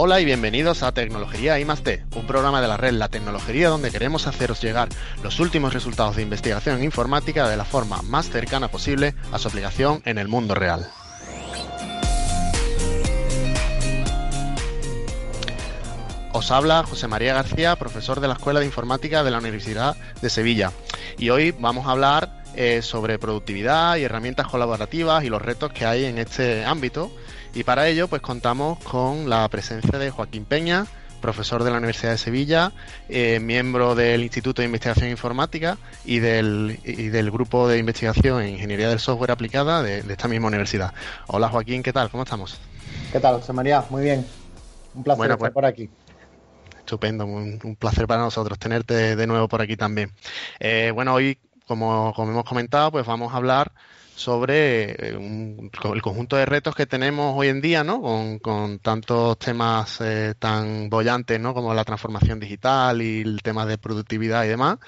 Hola y bienvenidos a Tecnología I un programa de la red La Tecnología donde queremos haceros llegar los últimos resultados de investigación informática de la forma más cercana posible a su aplicación en el mundo real. Os habla José María García, profesor de la Escuela de Informática de la Universidad de Sevilla. Y hoy vamos a hablar eh, sobre productividad y herramientas colaborativas y los retos que hay en este ámbito y para ello, pues contamos con la presencia de Joaquín Peña, profesor de la Universidad de Sevilla, eh, miembro del Instituto de Investigación Informática y del, del Grupo de Investigación en Ingeniería del Software Aplicada de, esta misma universidad. Hola Joaquín, ¿qué tal? ¿Cómo estamos? ¿Qué tal, José María? Muy bien. Un placer estar pues, por aquí. Estupendo, un, placer para nosotros tenerte de nuevo por aquí también. Eh, bueno, hoy, como, como hemos comentado, pues vamos a hablar sobre eh, el conjunto de retos que tenemos hoy en día, ¿no? Con, tantos temas eh, tan bollantes, ¿no? Como la transformación digital y el tema de productividad y demás.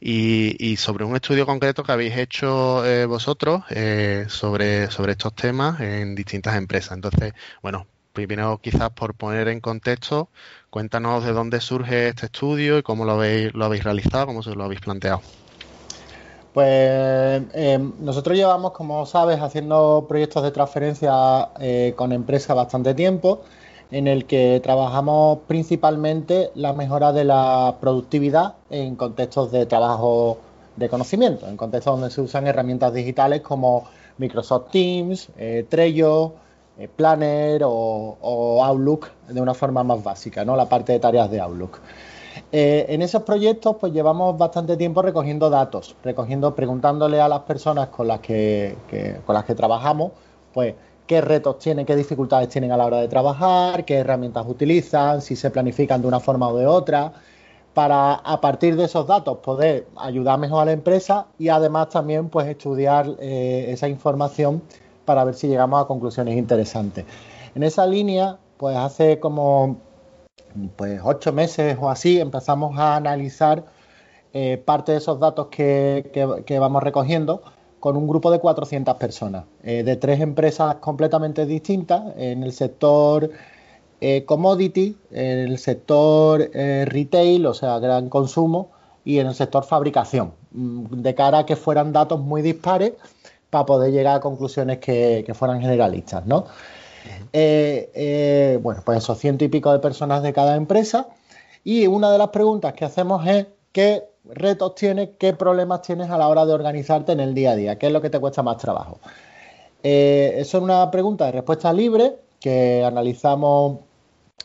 Y, sobre un estudio concreto que habéis hecho eh, vosotros sobre, sobre estos temas en distintas empresas. Entonces, bueno, primero quizás por poner en contexto, cuéntanos de dónde surge este estudio y cómo lo habéis, lo habéis realizado, cómo se lo habéis planteado. Pues em, nosotros llevamos, como sabes, haciendo proyectos de transferencia eh, con empresas bastante tiempo, en el que trabajamos principalmente la mejora de la productividad en contextos de trabajo de conocimiento, en contextos donde se usan herramientas digitales como Microsoft Teams, eh, Trello, eh, Planner o, o, Outlook de una forma más básica, ¿no? La parte de tareas de Outlook. Eh, en esos proyectos, pues llevamos bastante tiempo recogiendo datos, recogiendo, preguntándole a las personas con las que, con las que trabajamos, pues qué retos tienen, qué dificultades tienen a la hora de trabajar, qué herramientas utilizan, si se planifican de una forma o de otra, para a partir de esos datos poder ayudar mejor a la empresa y además también pues estudiar eh, esa información para ver si llegamos a conclusiones interesantes. En esa línea, pues hace como pues ocho meses o así empezamos a analizar eh, parte de esos datos que, vamos recogiendo con un grupo de 400 personas, eh, de tres empresas completamente distintas, en el sector eh, commodity, en el sector retail, o sea, gran consumo, y en el sector fabricación, mm, de cara a que fueran datos muy dispares para poder llegar a conclusiones que, que fueran generalistas, ¿no? Eh, eh, bueno, pues esos ciento y pico de personas de cada empresa. Y una de las preguntas que hacemos es qué retos tienes, qué problemas tienes a la hora de organizarte en el día a día, qué es lo que te cuesta más trabajo. Eh, eso es una pregunta de respuesta libre que analizamos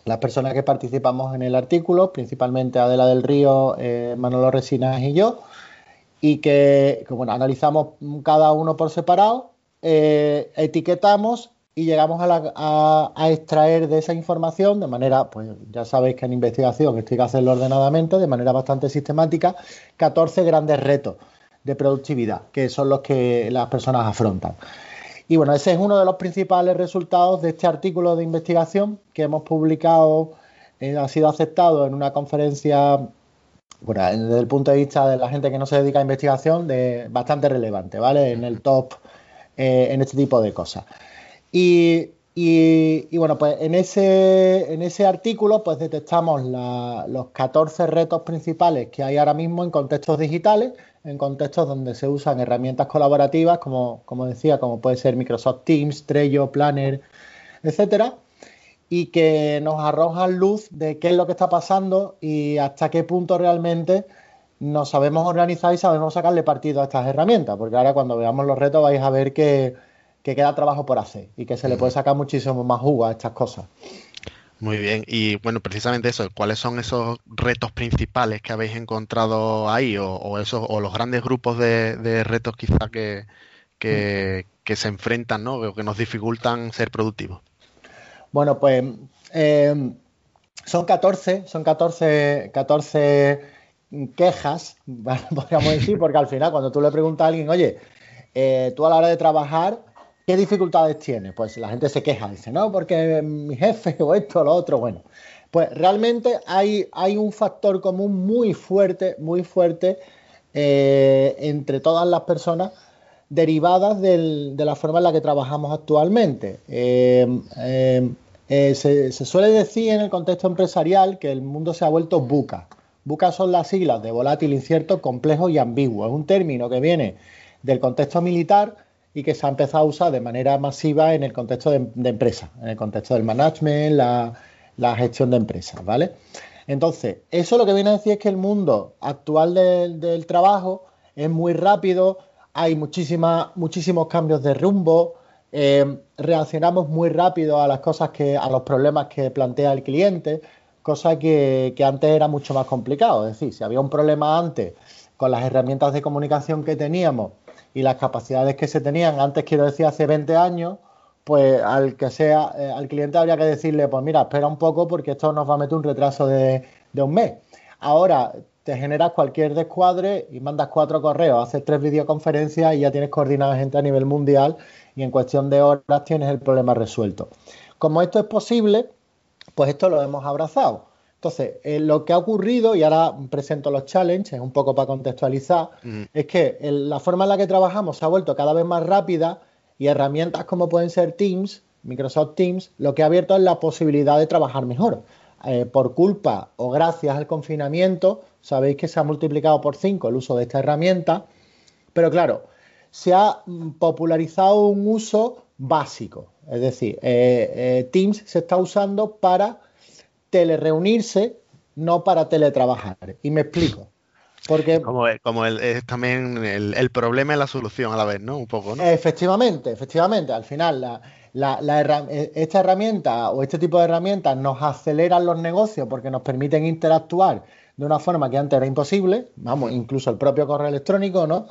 las personas que participamos en el artículo, principalmente Adela del Río, Manolo Resinas y yo, y que, bueno, analizamos cada uno por separado, etiquetamos y llegamos a, extraer de esa información de manera, pues ya sabéis que en investigación esto hay que hacerlo ordenadamente, de manera bastante sistemática, 14 grandes retos de productividad, que son los que las personas afrontan. Y bueno, ese es uno de los principales resultados de este artículo de investigación que hemos publicado, eh, ha sido aceptado en una conferencia, bueno, desde el punto de vista de la gente que no se dedica a investigación, de bastante relevante, ¿vale? En el top, eh, en este tipo de cosas. Y, bueno, pues en ese, en ese artículo pues detectamos los 14 retos principales que hay ahora mismo en contextos digitales, en contextos donde se usan herramientas colaborativas, como, como decía, como puede ser Microsoft Teams, Trello, Planner, etcétera, y que nos arrojan luz de qué es lo que está pasando y hasta qué punto realmente nos sabemos organizar y sabemos sacarle partido a estas herramientas, porque ahora cuando veamos los retos vais a ver que que queda trabajo por hacer y que se le puede sacar muchísimo más jugo a estas cosas. Muy bien, y bueno, precisamente eso, ¿cuáles son esos retos principales que habéis encontrado ahí o, esos, o los grandes grupos de, retos quizá que, que, se enfrentan, ¿no? O que nos dificultan ser productivos? Bueno, pues eh, son 14, son 14, 14 quejas, podríamos decir, porque al final cuando tú le preguntas a alguien, oye, eh, tú a la hora de trabajar, ¿Qué dificultades tiene? Pues la gente se queja, dice, no, porque mi jefe o esto o lo otro, bueno. Pues realmente hay, hay un factor común muy fuerte, muy fuerte eh, entre todas las personas derivadas de la forma en la que trabajamos actualmente. Eh, eh, Eh, se, suele decir en el contexto empresarial que el mundo se ha vuelto buca. Buca son las siglas de volátil, incierto, complejo y ambiguo. Es un término que viene del contexto militar y que se ha empezado a usar de manera masiva en el contexto de, empresas, en el contexto del management, la, gestión de empresas, ¿vale? Entonces, eso lo que viene a decir es que el mundo actual del trabajo es muy rápido, hay muchísimos cambios de rumbo, eh, reaccionamos muy rápido a las cosas que, a los problemas que plantea el cliente, cosa que, antes era mucho más complicado. Es decir, si había un problema antes con las herramientas de comunicación que teníamos y las capacidades que se tenían, antes quiero decir hace 20 años, pues al que sea, eh, al cliente habría que decirle, pues mira, espera un poco porque esto nos va a meter un retraso de, de un mes. Ahora te generas cualquier descuadre y mandas cuatro correos, haces tres videoconferencias y ya tienes coordinada gente a nivel mundial y en cuestión de horas tienes el problema resuelto. Como esto es posible, pues esto lo hemos abrazado. Entonces, eh, lo que ha ocurrido, y ahora presento los challenges, un poco para contextualizar, es que la forma en la que trabajamos se ha vuelto cada vez más rápida y herramientas como pueden ser Teams, Microsoft Teams, lo que ha abierto es la posibilidad de trabajar mejor. Eh, por culpa o gracias al confinamiento, sabéis que se ha multiplicado por 5 el uso de esta herramienta, pero claro, se ha popularizado un uso básico, es decir, eh, eh, Teams se está usando para telereunirse, no para teletrabajar. Y me explico. Porque, como, como es también el, problema y la solución a la vez, ¿no? Un poco, ¿no? Efectivamente, efectivamente. Al final, la, e, esta herramienta o este tipo de herramientas nos aceleran los negocios porque nos permiten interactuar de una forma que antes era imposible, vamos, incluso el propio correo electrónico, ¿no?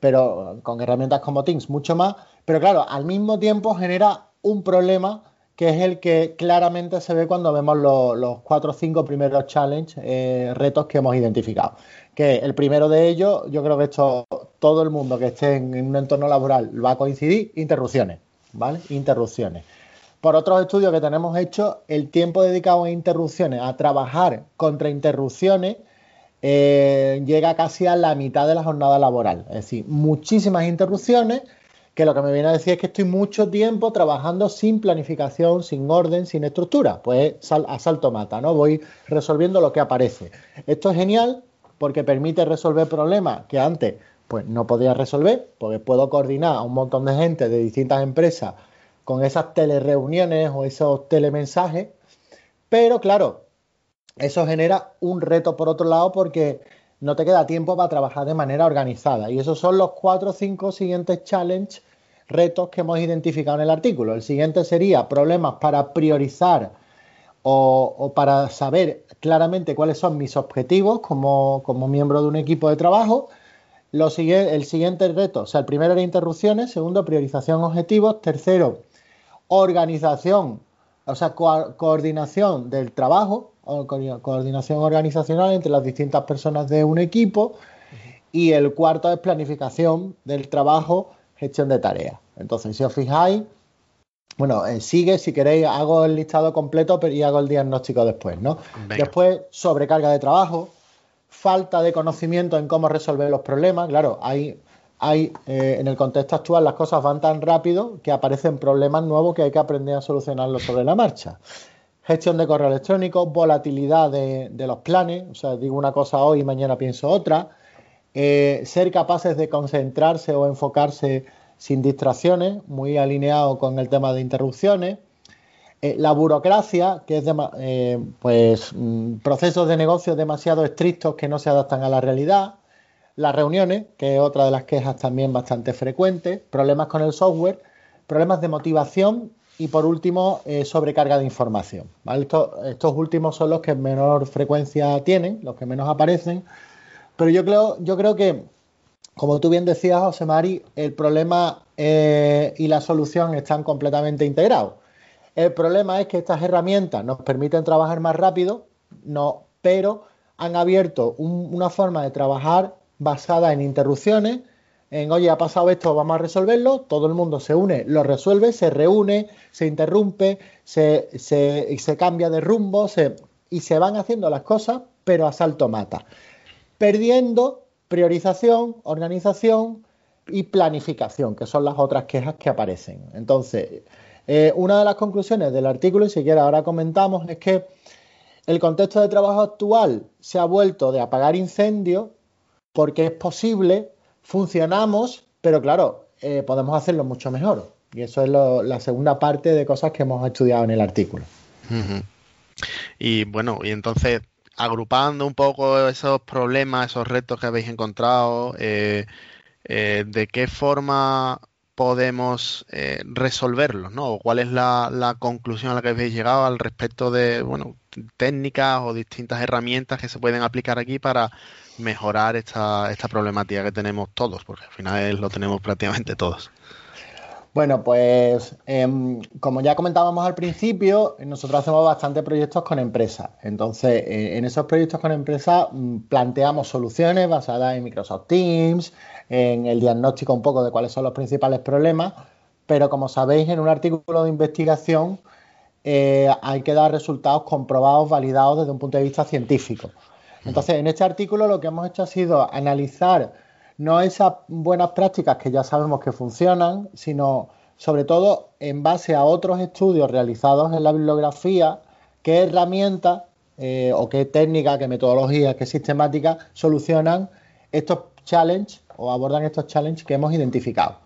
Pero con herramientas como Teams mucho más, pero claro, al mismo tiempo genera un problema que es el que claramente se ve cuando vemos los, cuatro o cinco primeros challenge, eh, retos que hemos identificado. Que el primero de ellos, yo creo que esto todo el mundo que esté en un entorno laboral va a coincidir, interrupciones. ¿vale? Interrupciones. Por otros estudios que tenemos hechos, el tiempo dedicado a interrupciones, a trabajar contra interrupciones, eh, llega casi a la mitad de la jornada laboral. Es decir, muchísimas interrupciones que lo que me viene a decir es que estoy mucho tiempo trabajando sin planificación, sin orden, sin estructura. Pues a salto mata, ¿no? Voy resolviendo lo que aparece. Esto es genial porque permite resolver problemas que antes pues no podía resolver, porque puedo coordinar a un montón de gente de distintas empresas con esas telereuniones o esos telemensajes, pero claro, eso genera un reto por otro lado porque no te queda tiempo para trabajar de manera organizada. Y esos son los cuatro o cinco siguientes challenge, retos que hemos identificado en el artículo. El siguiente sería problemas para priorizar o, para saber claramente cuáles son mis objetivos como, como miembro de un equipo de trabajo el siguiente reto, o sea, el primero era interrupciones, segundo, priorización objetivos, tercero, organización, o sea, coordinación del trabajo, coordinación organizacional entre las distintas personas de un equipo, y el cuarto es planificación del trabajo, gestión de tareas. Entonces, si os fijáis, bueno, eh, sigue, si queréis, hago el listado completo y hago el diagnóstico después, ¿no? Después, sobrecarga de trabajo, falta de conocimiento en cómo resolver los problemas. Claro, hay, hay eh, en el contexto actual las cosas van tan rápido que aparecen problemas nuevos que hay que aprender a solucionarlos sobre la marcha. Gestión de correo electrónico, volatilidad de, los planes, o sea, digo una cosa hoy y mañana pienso otra. Eh, ser capaces de concentrarse o enfocarse sin distracciones, muy alineado con el tema de interrupciones. Eh, la burocracia, que es de, eh, pues, mm, procesos de negocio demasiado estrictos que no se adaptan a la realidad. Las reuniones, que es otra de las quejas también bastante frecuentes. Problemas con el software. Problemas de motivación. Y por último, eh, sobrecarga de información. Estos, últimos son los que menor frecuencia tienen, los que menos aparecen. Pero yo creo, yo creo que, como tú bien decías, José Mari, el problema y la solución están completamente integrados. El problema es que estas herramientas nos permiten trabajar más rápido, no, pero han abierto una forma de trabajar basada en interrupciones, en oye, ha pasado esto, vamos a resolverlo, todo el mundo se une, lo resuelve, se reúne, se interrumpe, se, cambia de rumbo y se van haciendo las cosas, pero a salto mata, perdiendo priorización, organización y planificación, que son las otras quejas que aparecen. Entonces, Eh, una de las conclusiones del artículo, y si quiere ahora comentamos, es que el contexto de trabajo actual se ha vuelto de apagar incendios porque es posible, funcionamos, pero claro, eh, podemos hacerlo mucho mejor. Y eso es la segunda parte de cosas que hemos estudiado en el artículo. Y bueno, y entonces, agrupando un poco esos problemas, esos retos que habéis encontrado, eh, eh, ¿de qué forma podemos eh, resolverlos, ¿no? ¿O ¿Cuál es la, conclusión a la que habéis llegado al respecto de, bueno, técnicas o distintas herramientas que se pueden aplicar aquí para mejorar esta, esta problemática que tenemos todos? Porque al final lo tenemos prácticamente todos. Bueno, pues em, como ya comentábamos al principio, nosotros hacemos bastante proyectos con empresas. Entonces, eh, en esos proyectos con empresas mm, planteamos soluciones basadas en Microsoft Teams, en el diagnóstico un poco de cuáles son los principales problemas, pero como sabéis, en un artículo de investigación eh, hay que dar resultados comprobados, validados desde un punto de vista científico. Entonces, en este artículo lo que hemos hecho ha sido analizar no esas buenas prácticas que ya sabemos que funcionan, sino sobre todo en base a otros estudios realizados en la bibliografía, qué herramientas eh, o qué técnicas, qué metodologías, qué sistemáticas solucionan estos challenges o abordan estos challenges que hemos identificado.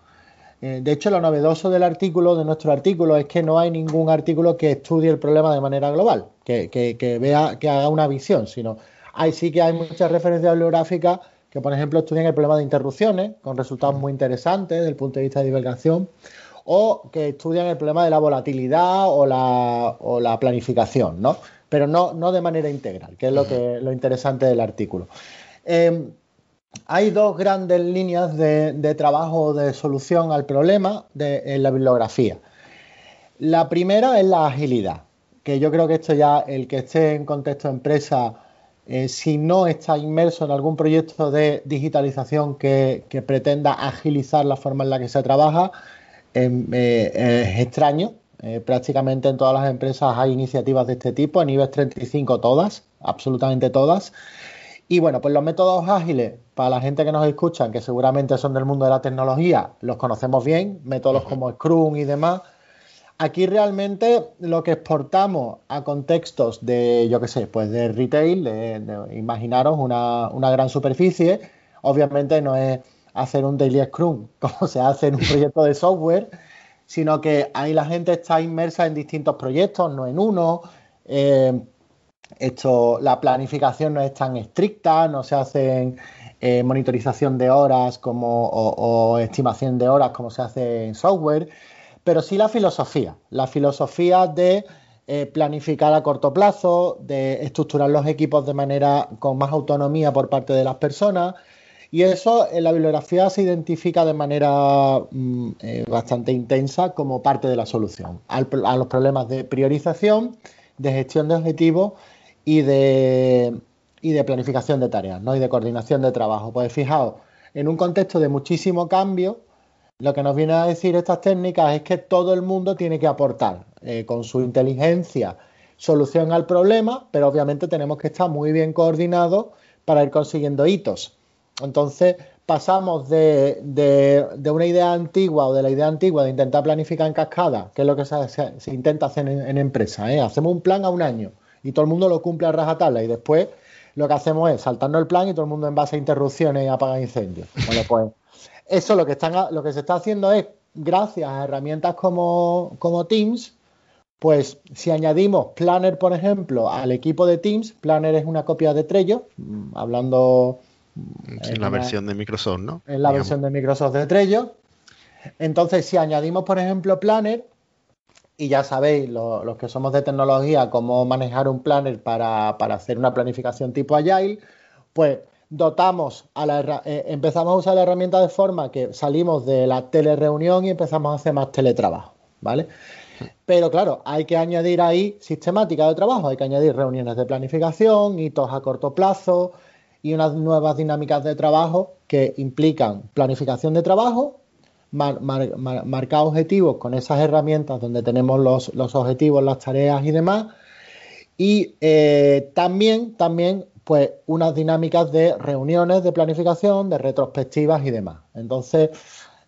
Eh, de hecho, lo novedoso del artículo, de nuestro artículo, es que no hay ningún artículo que estudie el problema de manera global, que, que vea, que haga una visión, sino hay sí que hay muchas referencias bibliográficas que por ejemplo estudian el problema de interrupciones, con resultados muy interesantes desde el punto de vista de divulgación, o que estudian el problema de la volatilidad o la, planificación, ¿no? Pero no, no, de manera integral, que es lo, que, lo interesante del artículo. Em, hay dos grandes líneas de, trabajo de solución al problema en la bibliografía. La primera es la agilidad, que yo creo que esto ya, el que esté en contexto de empresa eh, si no está inmerso en algún proyecto de digitalización que, pretenda agilizar la forma en la que se trabaja, em, eh, es extraño. Eh, prácticamente en todas las empresas hay iniciativas de este tipo, en IBEX 35 todas, absolutamente todas. Y bueno, pues los métodos ágiles, para la gente que nos escucha, que seguramente son del mundo de la tecnología, los conocemos bien, métodos como Scrum y demás, Aquí realmente lo que exportamos a contextos de, yo qué sé, pues de retail, de, imaginaros una, gran superficie, obviamente no es hacer un daily scrum como se hace en un proyecto de software, sino que ahí la gente está inmersa en distintos proyectos, no en uno. Eh, esto, la planificación no es tan estricta, no se hace eh, monitorización de horas como, o estimación de horas como se hace en software pero sí la filosofía, la filosofía de eh, planificar a corto plazo, de estructurar los equipos de manera con más autonomía por parte de las personas. Y eso en la bibliografía se identifica de manera mm, eh, bastante intensa como parte de la solución a los problemas de priorización, de gestión de objetivos y de, y de planificación de tareas ¿no? y de coordinación de trabajo. Pues fijaos, en un contexto de muchísimo cambio, lo que nos viene a decir estas técnicas es que todo el mundo tiene que aportar eh, con su inteligencia solución al problema, pero obviamente tenemos que estar muy bien coordinados para ir consiguiendo hitos. Entonces pasamos de, una idea antigua o de la idea antigua de intentar planificar en cascada, que es lo que se, intenta hacer en, empresa. ¿eh? Hacemos un plan a un año y todo el mundo lo cumple a rajatabla y después lo que hacemos es saltarnos el plan y todo el mundo en base a interrupciones y apaga incendios. Bueno, pues eso lo que, están, lo que se está haciendo es, gracias a herramientas como, Teams, pues si añadimos Planner, por ejemplo, al equipo de Teams, Planner es una copia de Trello, mm, hablando... En la versión de Microsoft, ¿no? En la versión de Microsoft de Trello. Entonces, si añadimos, por ejemplo, Planner, y ya sabéis, los que somos de tecnología, cómo manejar un planner para, para hacer una planificación tipo Agile, pues dotamos a la eh, empezamos a usar la herramienta de forma que salimos de la telereunión y empezamos a hacer más teletrabajo, ¿vale? Pero claro, hay que añadir ahí sistemática de trabajo, hay que añadir reuniones de planificación, hitos a corto plazo y unas nuevas dinámicas de trabajo que implican planificación de trabajo, marcar objetivos con esas herramientas donde tenemos los, objetivos, las tareas y demás. Y eh, también, también pues unas dinámicas de reuniones de planificación, de retrospectivas y demás. Entonces,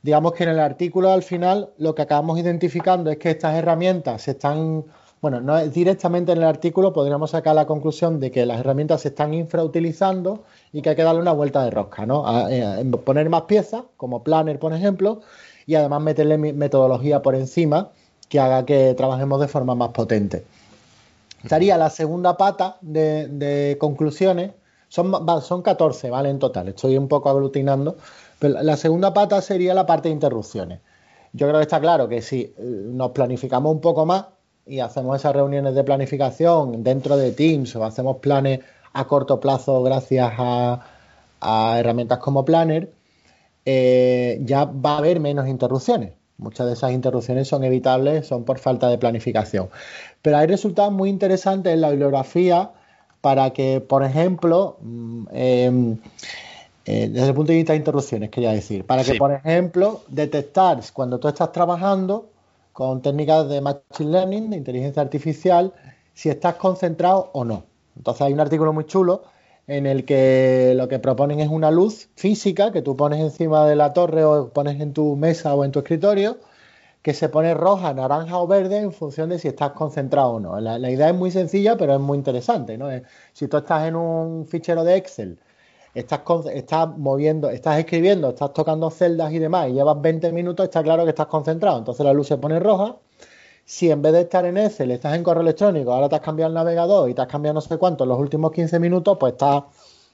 digamos que en el artículo al final lo que acabamos identificando es que estas herramientas se están, bueno, no es directamente en el artículo, podríamos sacar la conclusión de que las herramientas se están infrautilizando y que hay que darle una vuelta de rosca, ¿no? Eh, poner más piezas, como Planner, por ejemplo, y además meterle metodología por encima que haga que trabajemos de forma más potente. Estaría la segunda pata de, conclusiones, son, son 14, ¿vale? En total, estoy un poco aglutinando, pero la segunda pata sería la parte de interrupciones. Yo creo que está claro que si eh, nos planificamos un poco más y hacemos esas reuniones de planificación dentro de Teams o hacemos planes a corto plazo gracias a, herramientas como Planner, eh, ya va a haber menos interrupciones. Muchas de esas interrupciones son evitables, son por falta de planificación. Pero hay resultados muy interesantes en la bibliografía para que, por ejemplo, mm, em, eh, desde el punto de vista de interrupciones, quería decir, para que, por ejemplo, detectar cuando tú estás trabajando con técnicas de Machine Learning, de inteligencia artificial, si estás concentrado o no. Entonces hay un artículo muy chulo en el que lo que proponen es una luz física que tú pones encima de la torre o pones en tu mesa o en tu escritorio, que se pone roja, naranja o verde en función de si estás concentrado o no. La, idea es muy sencilla, pero es muy interesante. ¿no? Si tú estás en un fichero de Excel estás, estás moviendo, estás escribiendo, estás tocando celdas y demás y llevas 20 minutos, está claro que estás concentrado. Entonces la luz se pone roja. Si en vez de estar en Excel estás en correo electrónico, ahora te has cambiado el navegador y te has cambiado no sé cuánto en los últimos 15 minutos, pues estás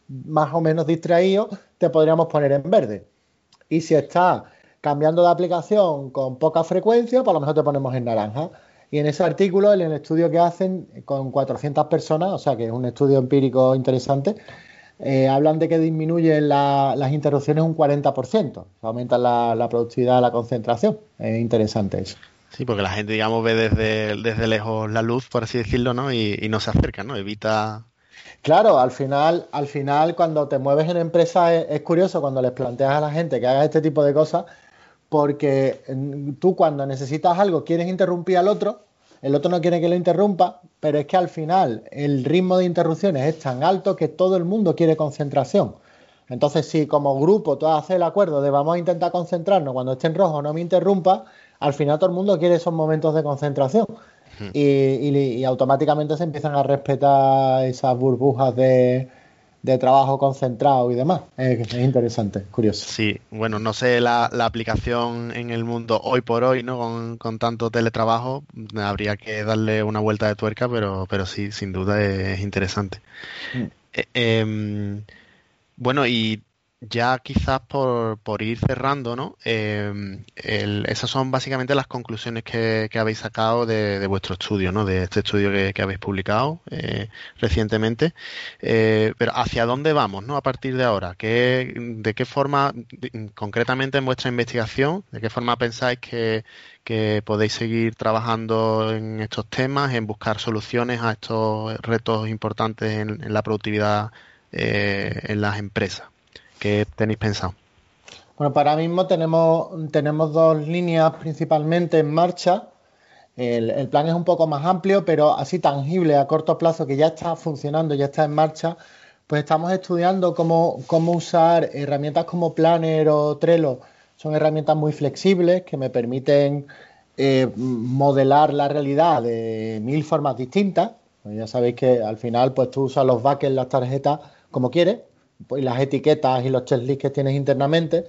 más o menos distraído, te podríamos poner en verde. Y si estás cambiando de aplicación con poca frecuencia, pues a lo mejor te ponemos en naranja. Y en ese artículo, en el estudio que hacen con 400 personas, o sea que es un estudio empírico interesante, eh, hablan de que disminuyen las interrupciones un 40%, aumenta la, productividad, la concentración. Es interesante eso. Sí, porque la gente, digamos, ve desde, desde lejos la luz, por así decirlo, ¿no? Y, no se acerca, ¿no? Evita... Claro, al final, al final cuando te mueves en empresa es, curioso cuando les planteas a la gente que haga este tipo de cosas, porque mm, tú cuando necesitas algo quieres interrumpir al otro, el otro no quiere que lo interrumpa, pero es que al final el ritmo de interrupciones es tan alto que todo el mundo quiere concentración. Entonces, si como grupo tú haces el acuerdo de vamos a intentar concentrarnos cuando esté en rojo, no me interrumpa, al final todo el mundo quiere esos momentos de concentración. y, automáticamente se empiezan a respetar esas burbujas de, de trabajo concentrado y demás. Es, interesante, curioso. Sí, bueno, no sé la, aplicación en el mundo hoy por hoy, ¿no? Con, tanto teletrabajo, habría que darle una vuelta de tuerca, pero, pero sí, sin duda es, interesante. Mm. Eh, em, bueno, y ya quizás por, por ir cerrando, ¿no? Em, esas son básicamente las conclusiones que, habéis sacado de, vuestro estudio, ¿no? De este estudio que, habéis publicado eh, recientemente. Eh, pero ¿hacia dónde vamos, ¿no? A partir de ahora, ¿Qué, ¿de qué forma, concretamente en vuestra investigación, de qué forma pensáis que, podéis seguir trabajando en estos temas, en buscar soluciones a estos retos importantes en, la productividad eh, en las empresas? ¿Qué tenéis pensado? Bueno, para mismo tenemos, tenemos dos líneas principalmente en marcha. El, plan es un poco más amplio, pero así tangible a corto plazo que ya está funcionando, ya está en marcha. Pues estamos estudiando cómo, cómo usar herramientas como Planner o Trello. Son herramientas muy flexibles que me permiten eh, modelar la realidad de mil formas distintas. Pues ya sabéis que al final pues tú usas los buckets, las tarjetas como quieres pues, las etiquetas y los checklists que tienes internamente.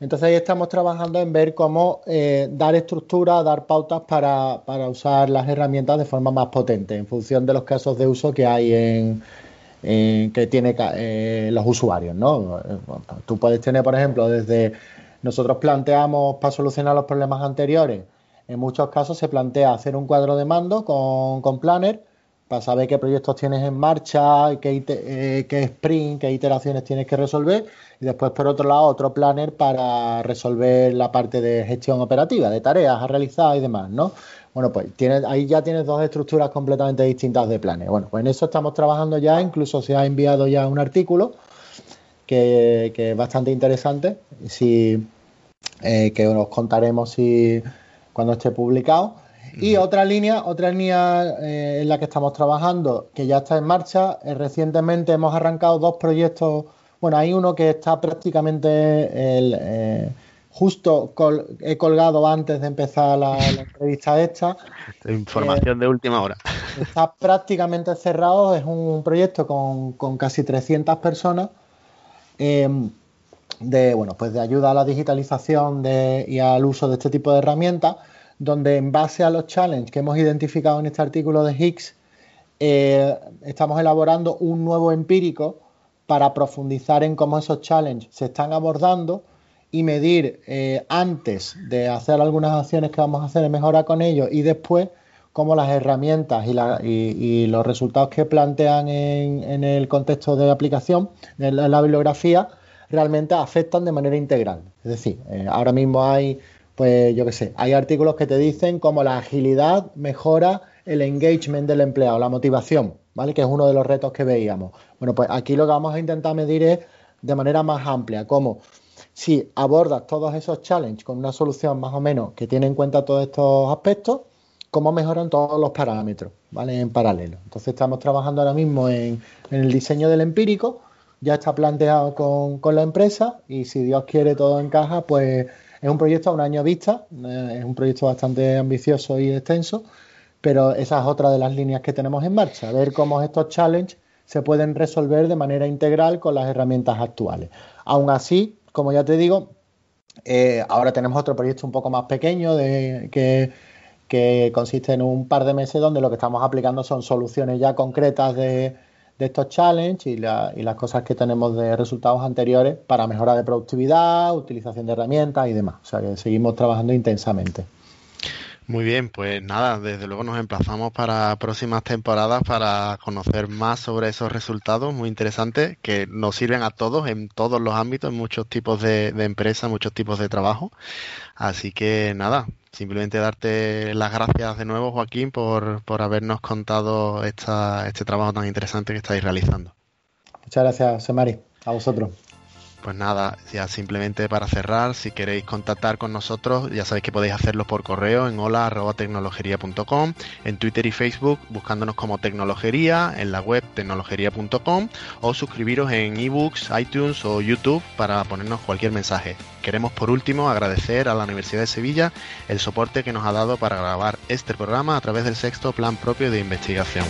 Entonces ahí estamos trabajando en ver cómo eh, dar estructura, dar pautas para, usar las herramientas de forma más potente en función de los casos de uso que hay en, que tiene eh, los usuarios. ¿no? Tú puedes tener, por ejemplo, desde nosotros planteamos para solucionar los problemas anteriores, en muchos casos se plantea hacer un cuadro de mando con, con Planner para saber qué proyectos tienes en marcha, qué, eh, qué sprint, qué iteraciones tienes que resolver. Y después, por otro lado, otro planner para resolver la parte de gestión operativa, de tareas a realizar y demás, ¿no? Bueno, pues ahí ya tienes dos estructuras completamente distintas de planes. Bueno, pues en eso estamos trabajando ya, incluso se ha enviado ya un artículo que, es bastante interesante, si, eh, que os contaremos si, cuando esté publicado y otra línea, otra línea eh, en la que estamos trabajando, que ya está en marcha, eh, recientemente hemos arrancado dos proyectos. Bueno, hay uno que está prácticamente eh, justo he colgado antes de empezar la, entrevista esta. Información de última hora. Está prácticamente cerrado, es un proyecto con, casi 300 personas em, de, bueno, pues de ayuda a la digitalización y al uso de este tipo de herramientas, donde en base a los challenges que hemos identificado en este artículo de Higgs, eh, estamos elaborando un nuevo empírico para profundizar en cómo esos challenges se están abordando y medir eh, antes de hacer algunas acciones que vamos a hacer en mejora con ellos y después cómo las herramientas y, los resultados que plantean en, el contexto de aplicación, en la, bibliografía, realmente afectan de manera integral. Es decir, eh, ahora mismo hay, pues yo qué sé, hay artículos que te dicen cómo la agilidad mejora el engagement del empleado, la motivación, ¿vale? Que es uno de los retos que veíamos. Bueno, pues aquí lo que vamos a intentar medir es de manera más amplia, cómo si abordas todos esos challenges con una solución más o menos que tiene en cuenta todos estos aspectos, cómo mejoran todos los parámetros, ¿vale? En paralelo. Entonces estamos trabajando ahora mismo en, el diseño del empírico, ya está planteado con, con, la empresa y si Dios quiere todo encaja, pues es un proyecto a un año vista, eh, es un proyecto bastante ambicioso y extenso pero esa es otra de las líneas que tenemos en marcha, ver cómo estos challenges se pueden resolver de manera integral con las herramientas actuales. Aún así, como ya te digo, eh, ahora tenemos otro proyecto un poco más pequeño que, consiste en un par de meses donde lo que estamos aplicando son soluciones ya concretas de, estos challenges y, y, las cosas que tenemos de resultados anteriores para mejora de productividad, utilización de herramientas y demás. O sea que seguimos trabajando intensamente. Muy bien, pues nada, desde luego nos emplazamos para próximas temporadas para conocer más sobre esos resultados muy interesantes que nos sirven a todos en todos los ámbitos, en muchos tipos de, empresas, muchos tipos de trabajo. Así que nada, simplemente darte las gracias de nuevo, Joaquín, por, por habernos contado esta, este trabajo tan interesante que estáis realizando. Muchas gracias, Semari. A vosotros. Pues nada, ya simplemente para cerrar, si queréis contactar con nosotros, ya sabéis que podéis hacerlo por correo en hola.tecnologería.com, en Twitter y Facebook buscándonos como Tecnologería, en la web tecnologería.com o suscribiros en ebooks, iTunes o YouTube para ponernos cualquier mensaje. Queremos por último agradecer a la Universidad de Sevilla el soporte que nos ha dado para grabar este programa a través del sexto plan propio de investigación.